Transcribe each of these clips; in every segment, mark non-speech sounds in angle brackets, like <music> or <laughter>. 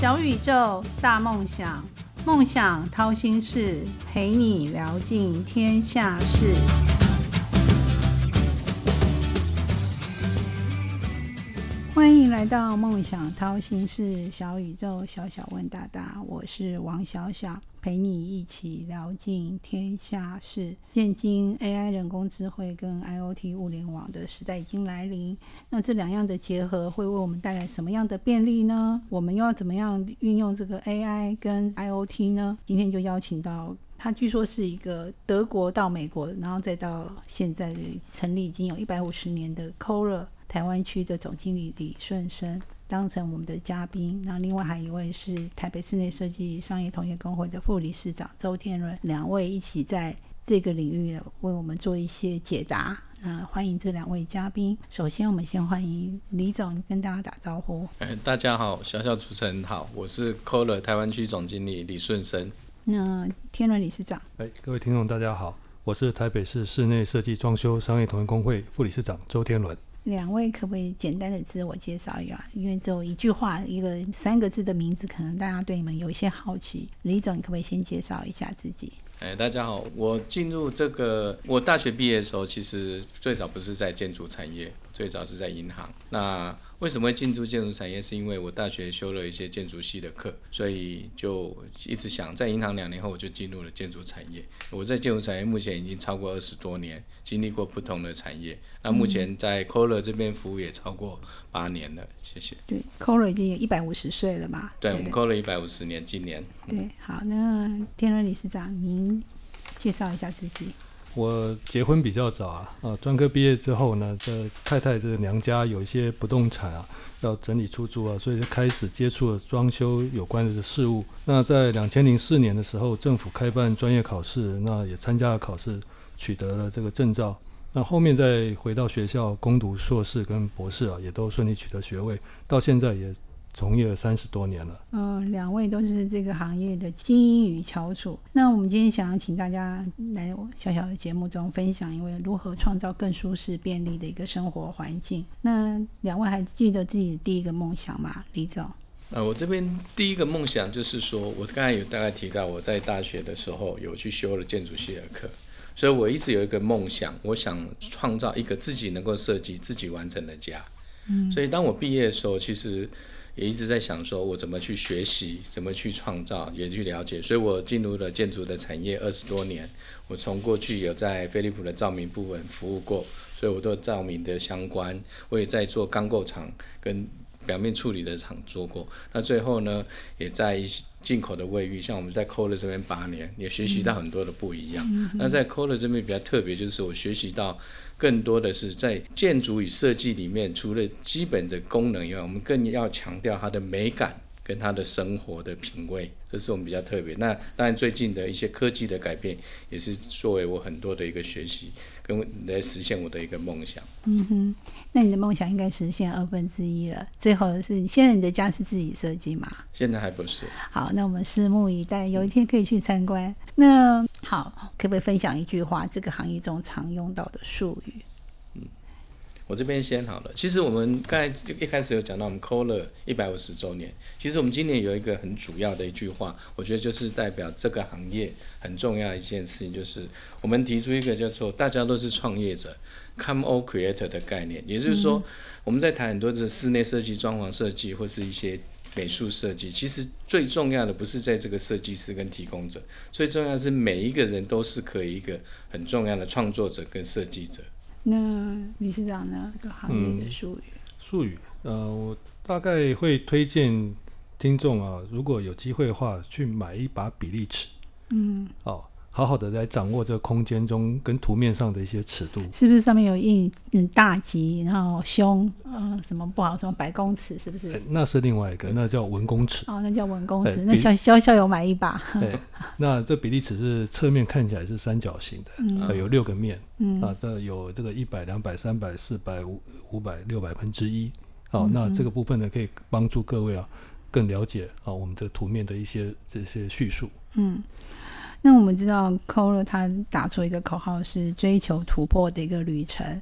小宇宙，大梦想，梦想掏心事，陪你聊尽天下事。欢迎来到梦想掏心事，小宇宙，小小问大大，我是王小小，陪你一起聊尽天下事。现今 AI 人工智慧跟 IOT 物联网的时代已经来临，那这两样的结合会为我们带来什么样的便利呢？我们又要怎么样运用这个 AI 跟 IOT 呢？今天就邀请到。他据说是一个德国到美国，然后再到现在成立已经有一百五十年的 c o l r 台湾区的总经理李顺生当成我们的嘉宾，那另外还有一位是台北室内设计商业同业工会的副理事长周天伦，两位一起在这个领域为我们做一些解答。那欢迎这两位嘉宾。首先，我们先欢迎李总跟大家打招呼。哎，大家好，小小主持人好，我是 c o l r 台湾区总经理李顺生。那天伦理事长。哎，各位听众大家好，我是台北市室内设计装修商业同业工会副理事长周天伦。两位可不可以简单的自我介绍一下？因为只有一句话，一个三个字的名字，可能大家对你们有一些好奇。李总，你可不可以先介绍一下自己？哎，大家好，我进入这个，我大学毕业的时候，其实最早不是在建筑产业，最早是在银行。那为什么会进驻建筑产业？是因为我大学修了一些建筑系的课，所以就一直想在银行两年后我就进入了建筑产业。我在建筑产业目前已经超过二十多年，经历过不同的产业。那目前在 c o l r 这边服务也超过八年了，谢谢。对 c o l r 已经有一百五十岁了嘛？对，我们 c o l r 一百五十年，今年。对，好，那天伦理事长，您介绍一下自己。我结婚比较早啊，呃，专科毕业之后呢，在太太这娘家有一些不动产啊，要整理出租啊，所以就开始接触了装修有关的事物。那在两千零四年的时候，政府开办专业考试，那也参加了考试，取得了这个证照。那后面再回到学校攻读硕士跟博士啊，也都顺利取得学位，到现在也。从业了三十多年了。嗯，两位都是这个行业的精英与翘楚。那我们今天想要请大家来小小的节目中分享一位如何创造更舒适便利的一个生活环境。那两位还记得自己的第一个梦想吗？李总。呃，我这边第一个梦想就是说，我刚才有大概提到，我在大学的时候有去修了建筑系的课，所以我一直有一个梦想，我想创造一个自己能够设计、自己完成的家。嗯，所以当我毕业的时候，其实。也一直在想说，我怎么去学习，怎么去创造，也去了解。所以我进入了建筑的产业二十多年。我从过去有在飞利浦的照明部门服务过，所以我对照明的相关，我也在做钢构厂跟表面处理的厂做过。那最后呢，也在一些。进口的卫浴，像我们在 c o l r 这边八年，也学习到很多的不一样。那在 c o l r 这边比较特别，就是我学习到更多的是在建筑与设计里面，除了基本的功能以外，我们更要强调它的美感。跟它的生活的品味，这是我们比较特别。那当然，最近的一些科技的改变，也是作为我很多的一个学习，跟来实现我的一个梦想。嗯哼，那你的梦想应该实现二分之一了。最后是，现在你的家是自己设计吗？现在还不是。好，那我们拭目以待，有一天可以去参观。那好，可不可以分享一句话？这个行业中常用到的术语？我这边先好了。其实我们刚才一开始有讲到，我们 c o l r 一百五十周年。其实我们今年有一个很主要的一句话，我觉得就是代表这个行业很重要一件事情，就是我们提出一个叫做“大家都是创业者 ”，Come all creator 的概念。也就是说，我们在谈很多的室内设计、装潢设计或是一些美术设计，其实最重要的不是在这个设计师跟提供者，最重要是每一个人都是可以一个很重要的创作者跟设计者。那理事长呢？这个行业的术语，术语，呃，我大概会推荐听众啊，如果有机会的话，去买一把比例尺，嗯，哦。好好的来掌握这个空间中跟图面上的一些尺度，是不是上面有印嗯大吉，然后胸，嗯什么不好，什么百公尺，是不是？那是另外一个，那叫文公尺。哦，那叫文公尺。那小小小有买一把。对，那这比例尺是侧面看起来是三角形的，有六个面，啊，这有这个一百、两百、三百、四百、五五百、六百分之一。好，那这个部分呢，可以帮助各位啊更了解啊我们的图面的一些这些叙述。嗯。那我们知道 c o l o 他打出一个口号是追求突破的一个旅程。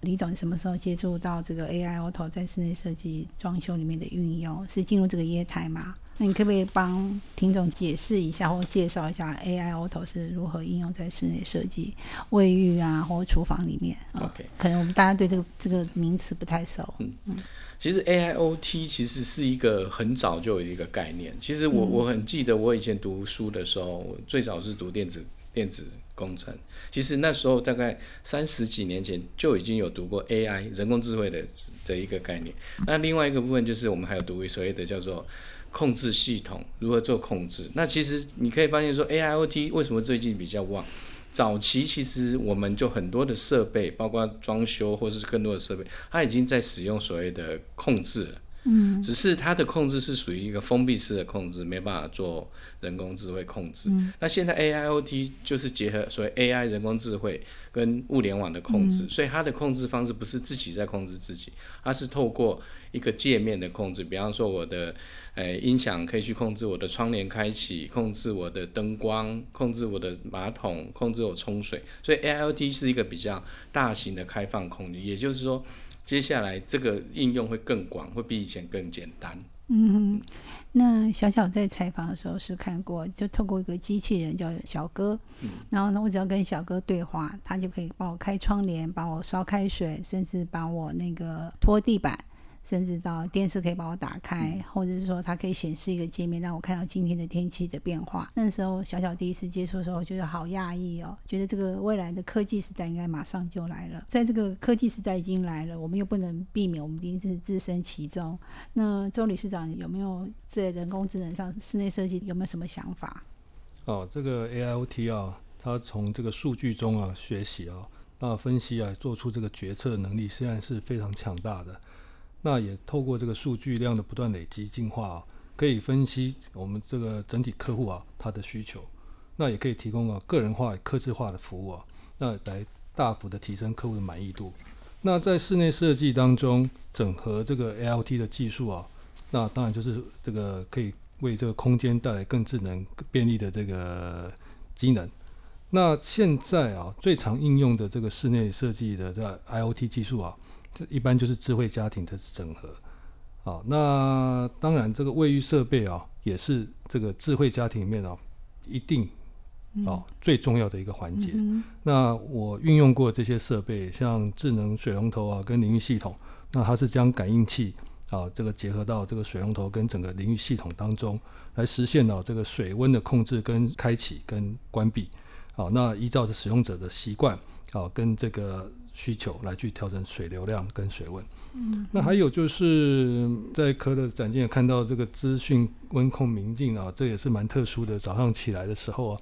李总什么时候接触到这个 AI Auto 在室内设计装修里面的运用？是进入这个业态吗？那你可不可以帮听众解释一下，或介绍一下 AI Auto 是如何应用在室内设计、卫浴啊，或厨房里面啊 OK 可能我们大家对这个这个名词不太熟。嗯嗯其实 AIoT 其实是一个很早就有一个概念。其实我我很记得我以前读书的时候，我最早是读电子电子工程。其实那时候大概三十几年前就已经有读过 AI 人工智慧的的一个概念。那另外一个部分就是我们还有读所谓的叫做控制系统如何做控制。那其实你可以发现说 AIoT 为什么最近比较旺？早期其实我们就很多的设备，包括装修或是更多的设备，它已经在使用所谓的控制了。嗯，只是它的控制是属于一个封闭式的控制，没办法做人工智慧控制。那现在 AIoT 就是结合所谓 AI 人工智慧跟物联网的控制，所以它的控制方式不是自己在控制自己，它是透过一个界面的控制，比方说我的呃音响可以去控制我的窗帘开启，控制我的灯光，控制我的马桶，控制我冲水。所以 AIoT 是一个比较大型的开放空间，也就是说，接下来这个应用会更广，会比以前更简单。嗯哼，那小小在采访的时候是看过，就透过一个机器人叫小哥，然后呢，我只要跟小哥对话，他就可以帮我开窗帘，帮我烧开水，甚至帮我那个拖地板。甚至到电视可以把我打开，或者是说它可以显示一个界面，让我看到今天的天气的变化。那时候小小第一次接触的时候，我觉得好讶异哦，觉得这个未来的科技时代应该马上就来了。在这个科技时代已经来了，我们又不能避免，我们一定是置身其中。那周理事长有没有在人工智能上室内设计有没有什么想法？哦，这个 AIoT 啊，它从这个数据中啊学习啊，那分析啊，做出这个决策能力，虽然是非常强大的。那也透过这个数据量的不断累积进化啊，可以分析我们这个整体客户啊他的需求，那也可以提供啊个人化、客制化的服务啊，那来大幅的提升客户的满意度。那在室内设计当中，整合这个 ALT 的技术啊，那当然就是这个可以为这个空间带来更智能、便利的这个机能。那现在啊，最常应用的这个室内设计的这 IOT 技术啊。这一般就是智慧家庭的整合，好，那当然这个卫浴设备啊，也是这个智慧家庭里面啊，一定哦最重要的一个环节。那我运用过这些设备，像智能水龙头啊，跟淋浴系统，那它是将感应器啊，这个结合到这个水龙头跟整个淋浴系统当中，来实现啊这个水温的控制跟开启跟关闭。好，那依照着使用者的习惯啊，跟这个。需求来去调整水流量跟水温。嗯，那还有就是在科的展厅看到这个资讯温控明镜啊，这也是蛮特殊的。早上起来的时候啊，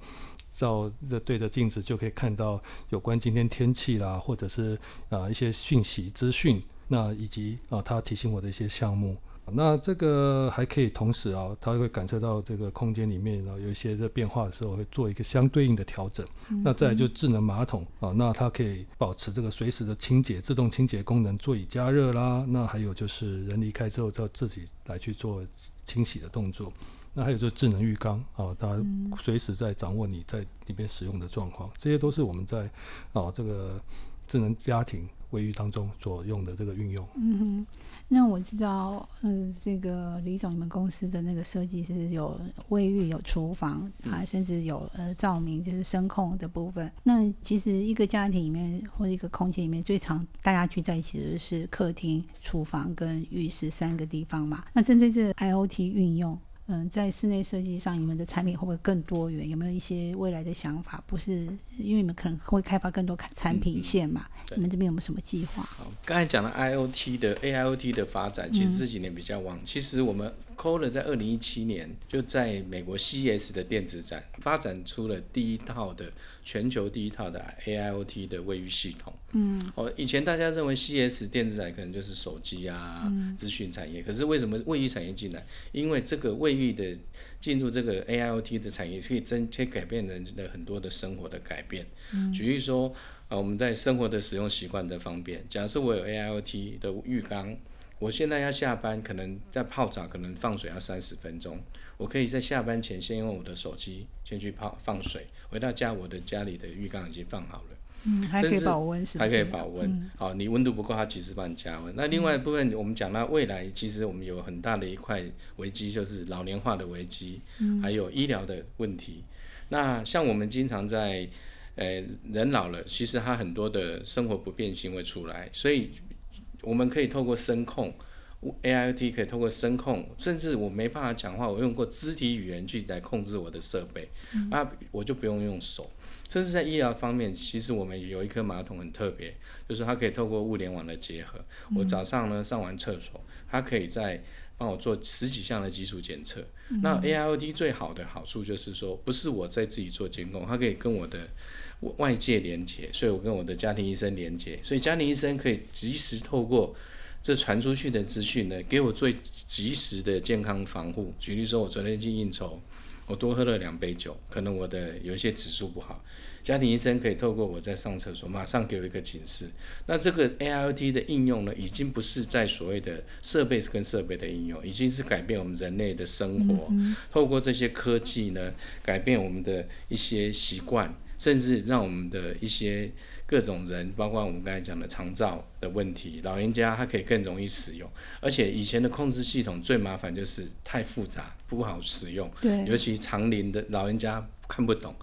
照着对着镜子就可以看到有关今天天气啦，或者是啊一些讯息资讯，那以及啊它提醒我的一些项目。那这个还可以同时啊，它会感测到这个空间里面啊有一些的变化的时候，会做一个相对应的调整。那再就智能马桶啊，那它可以保持这个随时的清洁、自动清洁功能，座椅加热啦。那还有就是人离开之后，要自己来去做清洗的动作。那还有就是智能浴缸啊，它随时在掌握你在里面使用的状况。这些都是我们在啊这个智能家庭卫浴当中所用的这个运用。嗯哼。那我知道，嗯，这个李总，你们公司的那个设计是有卫浴、有厨房啊，甚至有呃照明，就是声控的部分。那其实一个家庭里面或者一个空间里面，最常大家聚在一起的是客厅、厨房跟浴室三个地方嘛。那针对这 IOT 运用。嗯，在室内设计上，你们的产品会不会更多元？有没有一些未来的想法？不是因为你们可能会开发更多产品线嘛？你们这边有没有什么计划？好，刚才讲的 IOT 的 AIOT 的发展，其实这几年比较旺。其实我们 c o l e r 在二零一七年就在美国 CES 的电子展发展出了第一套的全球第一套的 AIOT 的卫浴系统。嗯，哦，以前大家认为 CES 电子展可能就是手机啊、资讯产业，可是为什么卫浴产业进来？因为这个卫浴的进入这个 AIOT 的产业，可以真可以改变人的很多的生活的改变。嗯，举例说，呃，我们在生活的使用习惯的方便，假设我有 AIOT 的浴缸。我现在要下班，可能在泡澡，可能放水要三十分钟。我可以在下班前先用我的手机先去泡放水，回到家我的家里的浴缸已经放好了。嗯，还可以保温是？还可以保温嗯。好、你温度不够，它其实帮你加温。那另外一部分，我们讲到未来，其实我们有很大的一块危机，就是老年化的危机，还有医疗的问题。那像我们经常在，呃，人老了，其实他很多的生活不便性会出来，所以我们可以透过声控。AIoT 可以透过声控，甚至我没办法讲话，我用过肢体语言去来控制我的设备，啊，我就不用用手。甚至在医疗方面，其实我们有一颗马桶很特别，就是它可以透过物联网的结合，我早上呢上完厕所，它可以在帮我做十几项的基础检测。那 AIoT 最好的好处就是说，不是我在自己做监控，它可以跟我的外界连接，所以我跟我的家庭医生连接，所以家庭医生可以及时透过这传出去的资讯呢，给我最及时的健康防护。举例说，我昨天去应酬，我多喝了两杯酒，可能我的有一些指数不好，家庭医生可以透过我在上厕所，马上给我一个警示。那这个 AIoT 的应用呢，已经不是在所谓的设备跟设备的应用，已经是改变我们人类的生活。透过这些科技呢，改变我们的一些习惯，甚至让我们的一些各种人，包括我们刚才讲的长照的问题，老人家他可以更容易使用。而且以前的控制系统最麻烦就是太复杂，不好使用，对，尤其长龄的老人家看不懂。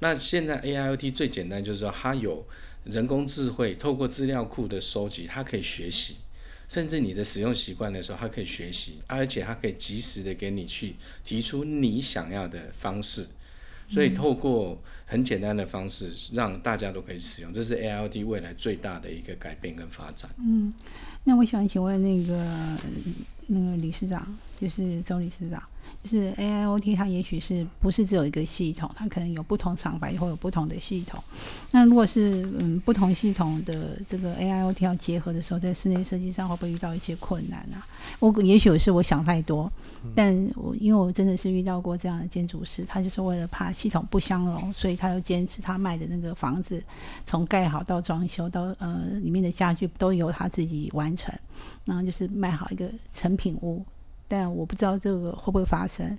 那现在 AIoT 最简单就是说，它有人工智慧，透过资料库的收集，它可以学习，甚至你的使用习惯的时候，它可以学习，而且它可以及时的给你去提出你想要的方式。所以透过很简单的方式，让大家都可以使用，这是 A L D 未来最大的一个改变跟发展。嗯那我想请问那个那个理事长，就是周理事长，就是 AIoT 它也许是不是只有一个系统，它可能有不同厂牌会有不同的系统。那如果是嗯不同系统的这个 AIoT 要结合的时候，在室内设计上会不会遇到一些困难啊？我也许是我想太多，但我因为我真的是遇到过这样的建筑师，他就是为了怕系统不相容，所以他又坚持他卖的那个房子从盖好到装修到呃里面的家具都由他自己完成，然后就是卖好一个成品屋。但我不知道这个会不会发生。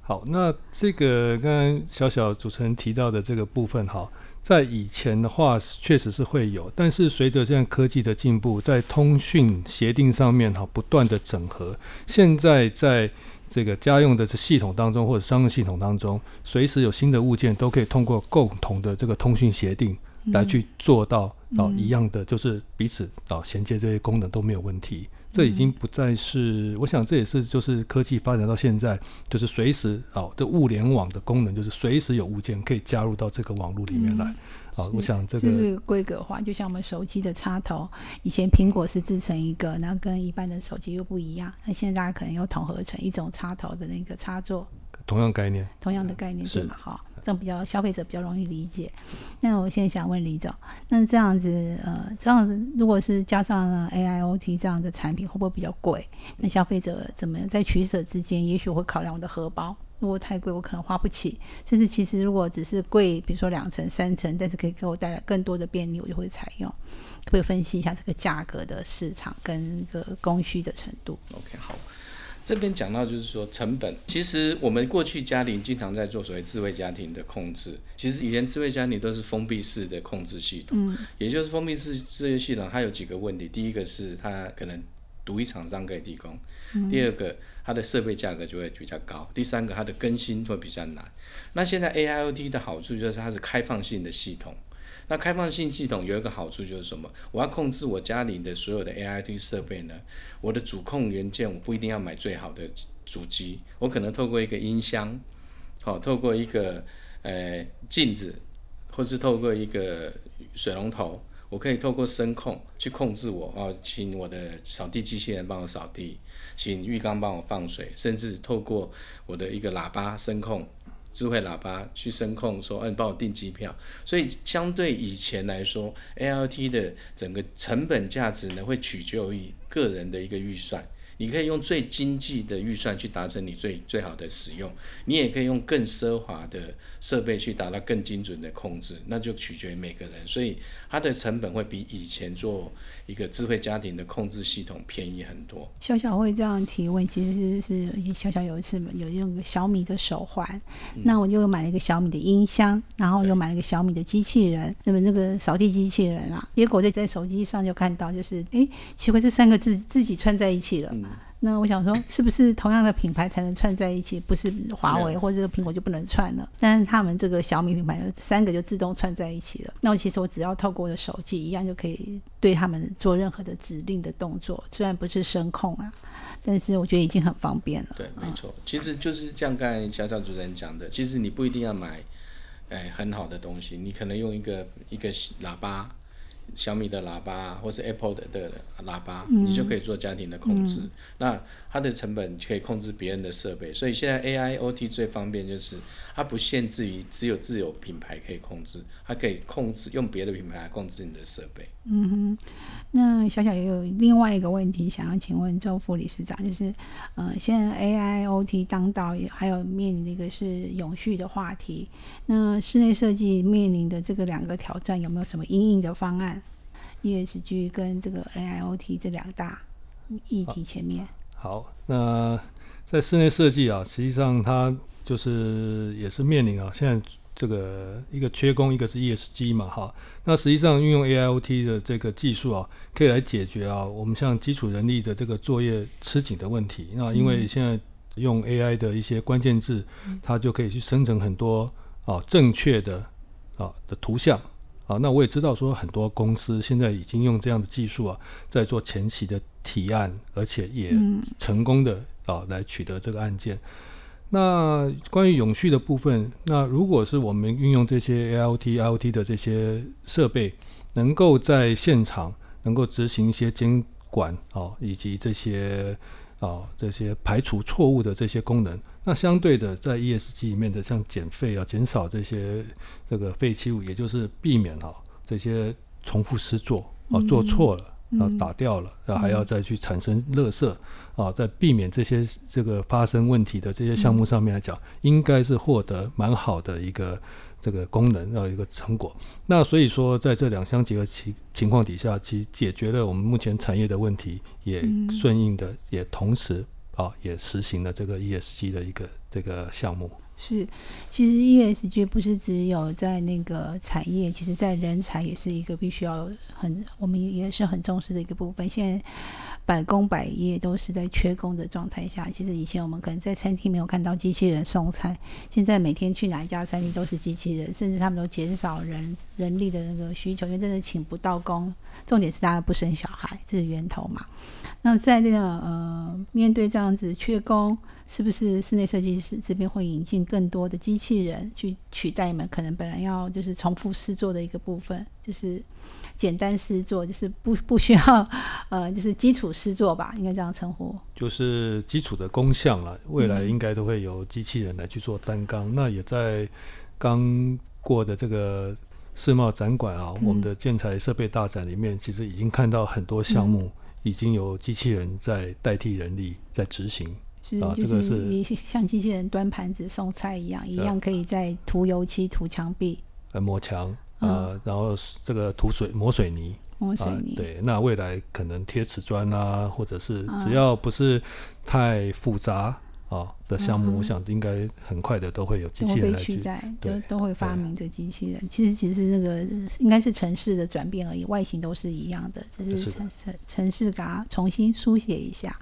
好，那这个刚刚小小主持人提到的这个部分，哈，在以前的话确实是会有，但是随着现在科技的进步，在通讯协定上面哈不断的整合，现在在这个家用的系统当中或者商用系统当中，随时有新的物件都可以通过共同的这个通讯协定来去做到哦嗯一样的，就是彼此哦衔接这些功能都没有问题。这已经不再是，我想这也是就是科技发展到现在，就是随时哦的物联网的功能，就是随时有物件可以加入到这个网络里面来。好、是我想这这个个规格化，就像我们手机的插头，以前苹果是制成一个，然后跟一般的手机又不一样，那现在大家可能又统合成一种插头的那个插座，同样概念，同样的概念是对吗？哈，这样比较消费者比较容易理解。那我现在想问李总，那这样子呃，这样子如果是加上 AIoT 这样的产品，会不会比较贵？那消费者怎么在取舍之间，也许会考量我的荷包。如果太贵，我可能花不起；甚至其实如果只是贵，比如说两层、三层，但是可以给我带来更多的便利，我就会采用。可不可以分析一下这个价格的市场跟这个供需的程度？OK，好，这边讲到就是说成本，其实我们过去家庭经常在做所谓智慧家庭的控制，其实以前智慧家庭都是封闭式的控制系统，嗯也就是封闭式智慧系统，它有几个问题，第一个是它可能独一厂商可以提供，第二个它的设备价格就会比较高，第三个它的更新会比较难。那现在 AIoT 的好处就是它是开放性的系统。那开放性系统有一个好处就是什么？我要控制我家里的所有的 A I T 设备呢，我的主控元件我不一定要买最好的主机，我可能透过一个音箱，好、透过一个呃镜子，或是透过一个水龙头，我可以透过声控去控制我哦，请我的扫地机器人帮我扫地，请浴缸帮我放水，甚至透过我的一个喇叭声控。智慧喇叭去声控说，嗯，帮我订机票。所以相对以前来说，ALT 的整个成本价值呢，会取决于个人的一个预算。你可以用最经济的预算去达成你最最好的使用，你也可以用更奢华的设备去达到更精准的控制，那就取决于每个人。所以它的成本会比以前做一个智慧家庭的控制系统便宜很多。小小会这样提问，其实是是小小有一次有用个小米的手环，那我就买了一个小米的音箱，然后又买了一个小米的机器人，那么那个扫地机器人啊，结果在在手机上就看到，就是哎，奇怪，这三个字自己串在一起了。那我想说，是不是同样的品牌才能串在一起？不是华为或者苹果就不能串了？但是他们这个小米品牌三个就自动串在一起了。那我其实我只要透过我的手机，一样就可以对他们做任何的指令的动作，虽然不是声控啊，但是我觉得已经很方便了。对，没错，其实就是像刚才小小主持人讲的，其实你不一定要买，哎，很好的东西，你可能用一个一个喇叭。小米的喇叭，或是 Apple 的的喇叭，你就可以做家庭的控制。那它的成本可以控制别人的设备，所以现在 AIoT 最方便就是它不限制于只有自有品牌可以控制，它可以控制用别的品牌来控制你的设备。嗯哼，那小小也有另外一个问题想要请问周副理事长，就是呃，现在 AIoT 当道，还有面临的一个是永续的话题。那室内设计面临的这个两个挑战，有没有什么应应的方案？ESG 跟这个 AIoT 这两大议题前面。好，那在室内设计啊，实际上它就是也是面临啊，现在这个一个缺工，一个是 ESG 嘛，哈。那实际上运用 AIoT 的这个技术啊，可以来解决啊，我们像基础人力的这个作业吃紧的问题。那因为现在用 AI 的一些关键字，它就可以去生成很多啊正确的啊的图像。啊，那我也知道说很多公司现在已经用这样的技术啊，在做前期的提案，而且也成功的啊来取得这个案件。那关于永续的部分，那如果是我们运用这些 AIoT、IoT 的这些设备，能够在现场能够执行一些监管啊，以及这些啊这些排除错误的这些功能。那相对的，在 ESG 里面的像减废啊，减少这些这个废弃物，也就是避免啊这些重复施作啊，做错了啊打掉了，然后还要再去产生垃圾啊，在避免这些这个发生问题的这些项目上面来讲，应该是获得蛮好的一个这个功能，要一个成果。那所以说，在这两相结合情情况底下，其实解决了我们目前产业的问题，也顺应的，也同时。啊，也实行了这个 ESG 的一个这个项目。是，其实 ESG 不是只有在那个产业，其实在人才也是一个必须要很，我们也是很重视的一个部分。现在百工百业都是在缺工的状态下。其实以前我们可能在餐厅没有看到机器人送餐，现在每天去哪一家餐厅都是机器人，甚至他们都减少人人力的那个需求，因为真的请不到工。重点是大家不生小孩，这是源头嘛。那在这个呃，面对这样子缺工，是不是室内设计师这边会引进更多的机器人去取代你们可能本来要就是重复试做的一个部分，就是简单诗作，就是不不需要呃，就是基础诗作吧，应该这样称呼。就是基础的工项了，未来应该都会由机器人来去做单纲。那也在刚过的这个世贸展馆啊，我们的建材设备大展里面，其实已经看到很多项目。已经有机器人在代替人力在执行，啊，这个是像机器人端盘子送菜一样，一样可以在涂油漆、涂墙壁、呃抹墙，呃，然后这个涂水、抹水泥、抹水泥。对，那未来可能贴瓷砖啊，或者是只要不是太复杂。啊的项目，我想应该很快的都会有机器人来取代，都都会发明这机器人。其实其实那个应该是城市的转变而已，外形都是一样的，只是城城城市给它重新书写一下。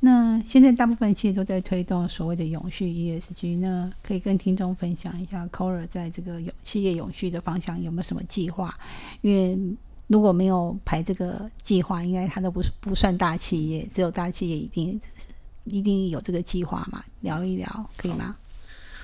好，那现在大部分企业都在推动所谓的永续 ESG，那可以跟听众分享一下 c o r a 在这个永企业永续的方向有没有什么计划？因为如果没有排这个计划，应该它都不是不算大企业，只有大企业一定。一定有这个计划嘛？聊一聊可以吗？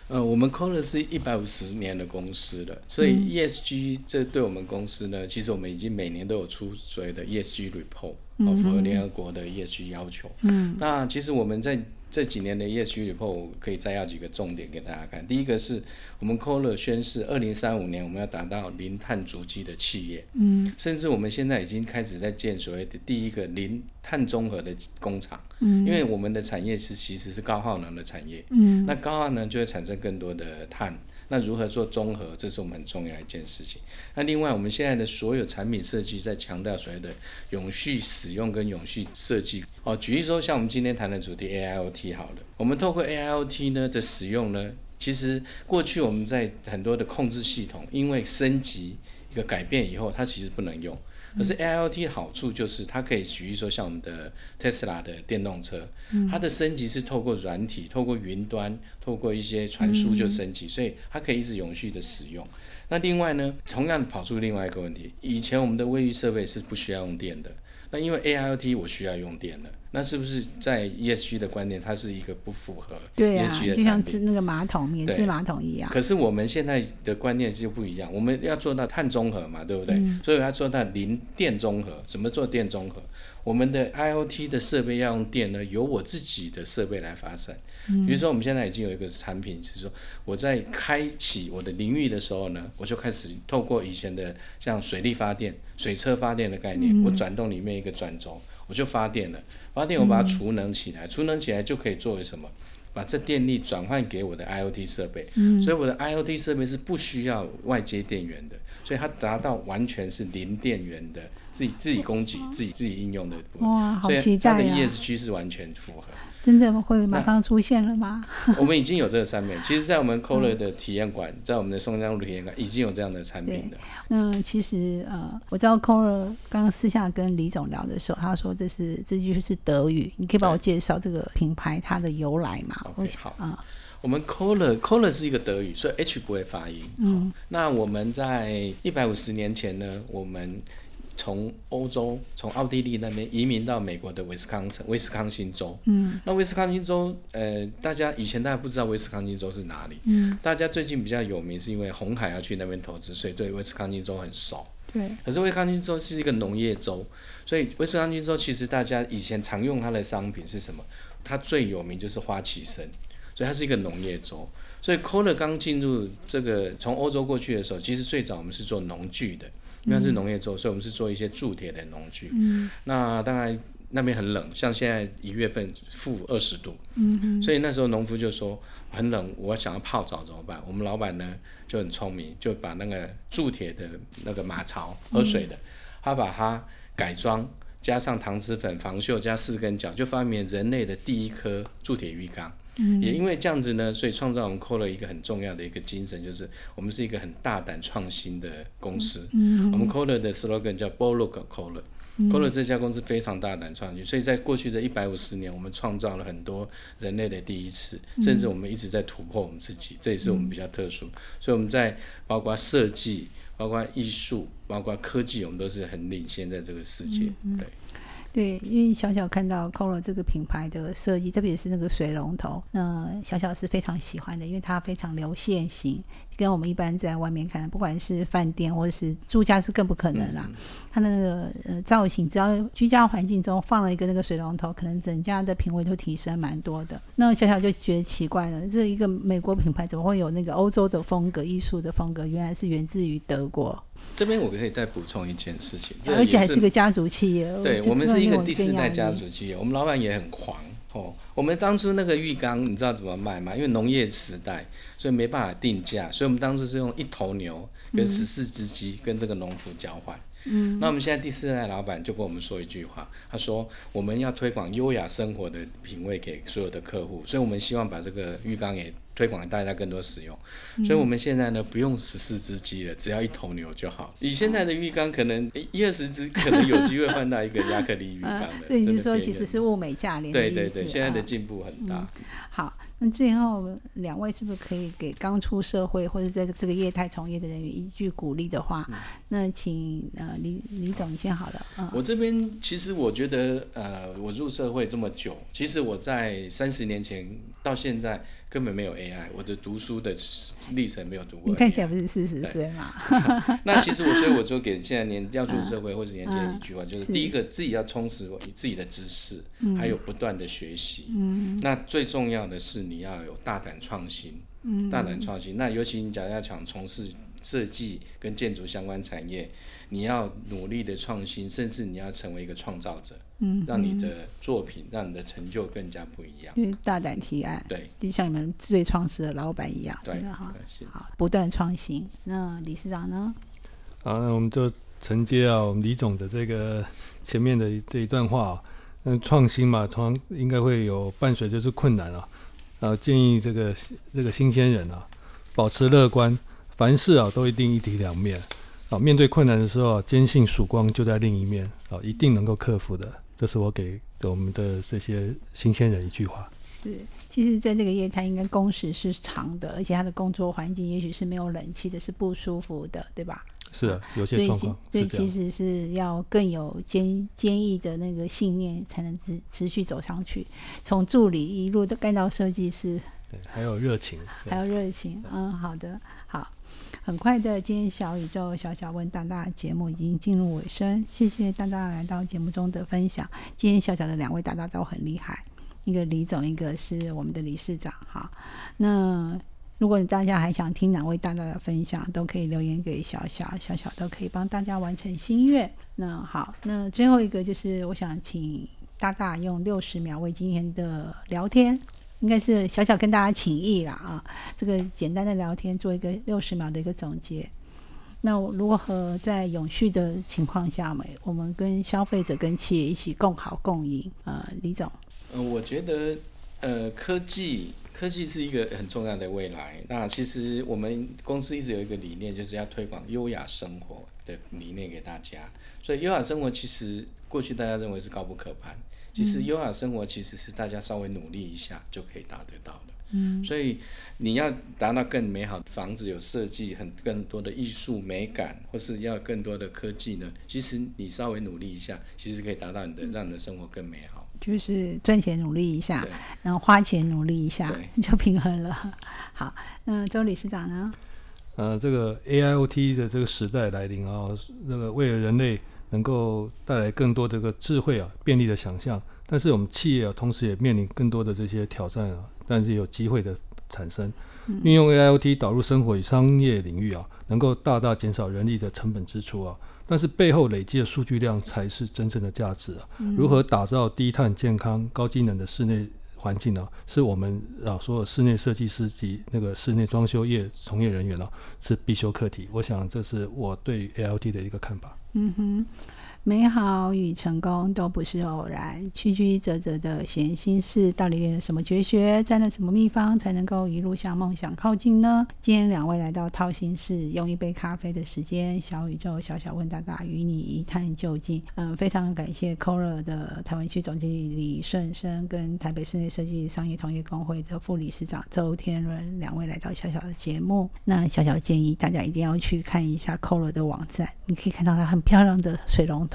呃，我们 COLA 是一百五十年的公司了，所以 ESG 这对我们公司呢，其实我们已经每年都有出所谓的 ESG report，符合联合国的 ESG 要求。嗯，那其实我们在这几年的 ESG report，我可以摘要几个重点给大家看。第一个是我们 Kohler 宣誓，二零三五年我们要达到零碳足迹的企业，嗯甚至我们现在已经开始在建所谓的第一个零碳综合的工厂，嗯因为我们的产业是其实是高耗能的产业，嗯那高耗能就会产生更多的碳。那如何做综合，这是我们很重要一件事情。那另外，我们现在的所有产品设计在强调所谓的永续使用跟永续设计。哦，举例说，像我们今天谈的主题 AIoT 好了，我们透过 AIoT 呢的使用呢，其实过去我们在很多的控制系统，因为升级一个改变以后，它其实不能用。可是 AIoT 好处就是它可以举例说，像我们的 Tesla 的电动车，它的升级是透过软体、透过云端、透过一些传输就升级，所以它可以一直永续的使用。那另外呢，同样跑出另外一个问题，以前我们的卫浴设备是不需要用电的，那因为 AIoT 我需要用电了，那是不是在 ESG 的观念，它是一个不符合对啊，ESG 的就像？是那个马桶免治马桶一样。可是我们现在的观念就不一样，我们要做到碳中和嘛，对不对？嗯所以要做到零电中和。怎么做电中和？我们的 IoT 的设备要用电呢，由我自己的设备来发散。嗯比如说，我们现在已经有一个产品是说，我在开启我的淋浴的时候呢，我就开始透过以前的像水力发电、水车发电的概念，我转动里面一个转轴，我就发电了。发电我把它储能起来，储能起来就可以作为什么？把这电力转换给我的 IoT 设备，所以我的 IoT 设备是不需要外接电源的，所以它达到完全是零电源的，自己自己供给、自己自己应用的部分。所以它的期待啊！ESG 是完全符合。真的会马上出现了吗？<laughs> 我们已经有这个产品，其实，在我们 Kohler 的体验馆，在我们的松江路体验馆已经有这样的产品的。那其实呃，我知道 c o r 刚刚私下跟李总聊的时候，他说这是这句是德语，你可以帮我介绍这个品牌它的由来吗 OK，好啊，我们 Kohler Kohler 是一个德语，所以 H 不会发音。嗯那我们在一百五十年前呢，我们从欧洲，从奥地利那边移民到美国的威斯康城，威斯康星州。嗯那威斯康星州，呃，大家以前大家不知道威斯康星州是哪里，嗯，大家最近比较有名是因为红海要去那边投资，所以对威斯康星州很熟。对，可是威斯康星州是一个农业州，所以威斯康星州其实大家以前常用它的商品是什么？它最有名就是花旗参，所以它是一个农业州。所以 Kohler 刚进入这个从欧洲过去的时候，其实最早我们是做农具的，因为它是农业州，所以我们是做一些铸铁的农具。嗯那当然那边很冷，像现在一月份负二十度，所以那时候农夫就说很冷，我想要泡澡怎么办？我们老板呢就很聪明，就把那个铸铁的那个马槽喝水的，他把它改装，加上搪瓷粉、防锈加四根脚，就发明人类的第一颗铸铁浴缸。嗯也因为这样子呢，所以创造我们 Kohler 一个很重要的一个精神，就是我们是一个很大胆创新的公司。嗯我们 Kohler 的 slogan 叫 b o l o g Kohler。Kohler 这家公司非常大胆创新，所以在过去的一百五十年，我们创造了很多人类的第一次，甚至我们一直在突破我们自己，这也是我们比较特殊。所以我们在包括设计、包括艺术、包括科技，我们都是很领先在这个世界。对，对，因为小小看到 c o r 这个品牌的设计，特别是那个水龙头，那小小是非常喜欢的，因为它非常流线型，跟我们一般在外面看，不管是饭店或者是住家是更不可能啦。它那个呃造型，只要居家环境中放了一个那个水龙头，可能整家的品味都提升蛮多的。那小小就觉得奇怪了，这一个美国品牌怎么会有那个欧洲的风格、艺术的风格？原来是源自于德国，这边我可以再补充一件事情，而且还是个家族企业。对我们是一个第四代家族企业，我们老板也很狂哦。我们当初那个浴缸，你知道怎么卖吗？因为农业时代，所以没办法定价，所以我们当初是用一头牛跟十四只鸡跟这个农夫交换。嗯，那我们现在第四代老板就跟我们说一句话，他说我们要推广优雅生活的品味给所有的客户，所以我们希望把这个浴缸也推广给大家更多使用。所以我们现在呢不用十四只鸡了，只要一头牛就好。以现在的浴缸可能一二十只，可能有机会换到一个亚克力浴缸。<laughs> 所以你是说其实是物美价廉？对对对，现在的啊进步很大。好，那最后两位是不是可以给刚出社会或者在这个业态从业的人员一句鼓励的话？那请呃李李总你先好了，嗯，我这边其实我觉得，呃，我入社会这么久，其实我在三十年前到现在根本没有 AI，我的读书的历程没有读过。你看起来不是四十岁嘛？那其实我所以我就给现在年 <laughs> 要出社会或者年轻人一句话，就是是第一个自己要充实你自己的知识，还有不断的学习。嗯那最重要的是你要有大胆创新，嗯大胆创新。那尤其你假如要想从事设计跟建筑相关产业，你要努力的创新，甚至你要成为一个创造者，嗯，让你的作品、让你的成就更加不一样。因为大胆提案，对就像你们最创始的老板一样，对？好，不断创新。那理事长呢？好，那我们就承接啊，我们李总的这个前面的这一段话、啊，那创新嘛，常应该会有伴随就是困难啊，啊，建议这个这个新鲜人啊，保持乐观，凡事啊都一定一体两面啊，面对困难的时候啊，坚信曙光就在另一面啊，一定能够克服的，这是我给我们的这些新鲜人一句话。是，其实在这个业态，应该工时是长的，而且他的工作环境也许是没有冷气的，是不舒服的，对吧？是啊，有些状况所以。其实是要更有坚坚毅的那个信念，才能持持续走上去。从助理一路都干到设计师，对，还有热情。还有热情。嗯，好的，好。很快的，今天小宇宙小小问大大节目已经进入尾声，谢谢大大来到节目中的分享。今天小小的两位大大都很厉害，一个李总，一个是我们的理事长。哈，那如果大家还想听哪位大大的分享，都可以留言给小小，小小都可以帮大家完成心愿。那好，那最后一个就是我想请大大用六十秒为今天的聊天，应该是小小跟大家请益啦啊，这个简单的聊天做一个六十秒的一个总结。那如何在永续的情况下，我们跟消费者跟企业一起共好共赢？呃，李总，呃，我觉得呃，科技科技是一个很重要的未来。那其实我们公司一直有一个理念，就是要推广优雅生活的理念给大家。所以优雅生活其实过去大家认为是高不可攀，其实优雅生活其实是大家稍微努力一下就可以达得到的。嗯，所以你要达到更美好的房子，有设计很更多的艺术美感，或是要更多的科技呢？其实你稍微努力一下，其实可以达到你的让你的生活更美好。就是赚钱努力一下，然后花钱努力一下，就平衡了。<laughs> 好，那周理事长呢？呃，这个 AIoT 的这个时代来临啊，那个为了人类能够带来更多这个智慧啊、便利的想象，但是我们企业啊，同时也面临更多的这些挑战啊，但是也有机会的产生。运用 AIoT 导入生活与商业领域啊，能够大大减少人力的成本支出啊，但是背后累积的数据量才是真正的价值啊。如何打造低碳、健康、高机能的室内环境呢？是我们啊所有室内设计师及那个室内装修业从业人员呢、是必修课题。我想这是我对于 ALT 的一个看法。嗯哼，美好与成功都不是偶然，曲曲折折的闲心事，到底练了什么绝学，占了什么秘方，才能够一路向梦想靠近呢？今天两位来到套心室，用一杯咖啡的时间，小宇宙小小问大大，与你一探究竟。嗯，非常感谢 c o r a 的台湾区总经理李顺生跟台北室内设计商业同业工会的副理事长周天伦两位来到小小的节目。那小小建议大家一定要去看一下 c o r a 的网站，你可以看到它很漂亮的水龙头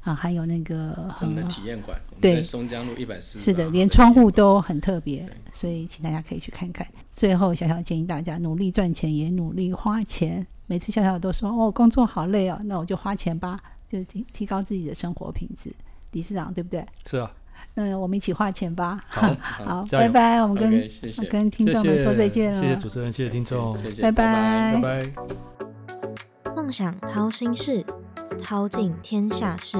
啊，还有那个我们的很体验馆，对松江路一百四是的，连窗户都很特别，所以请大家可以去看看。最后，小小建议大家努力赚钱，也努力花钱。每次小小都说：“哦，工作好累哦，那我就花钱吧，就提提高自己的生活品质。”理事长对不对？是啊，那我们一起花钱吧。好，<laughs> 好，拜拜。我们跟 OK，谢谢，跟听众们说再见了。谢谢主持人，谢谢听众，谢谢，拜拜拜拜拜。梦想掏心事，掏尽天下事。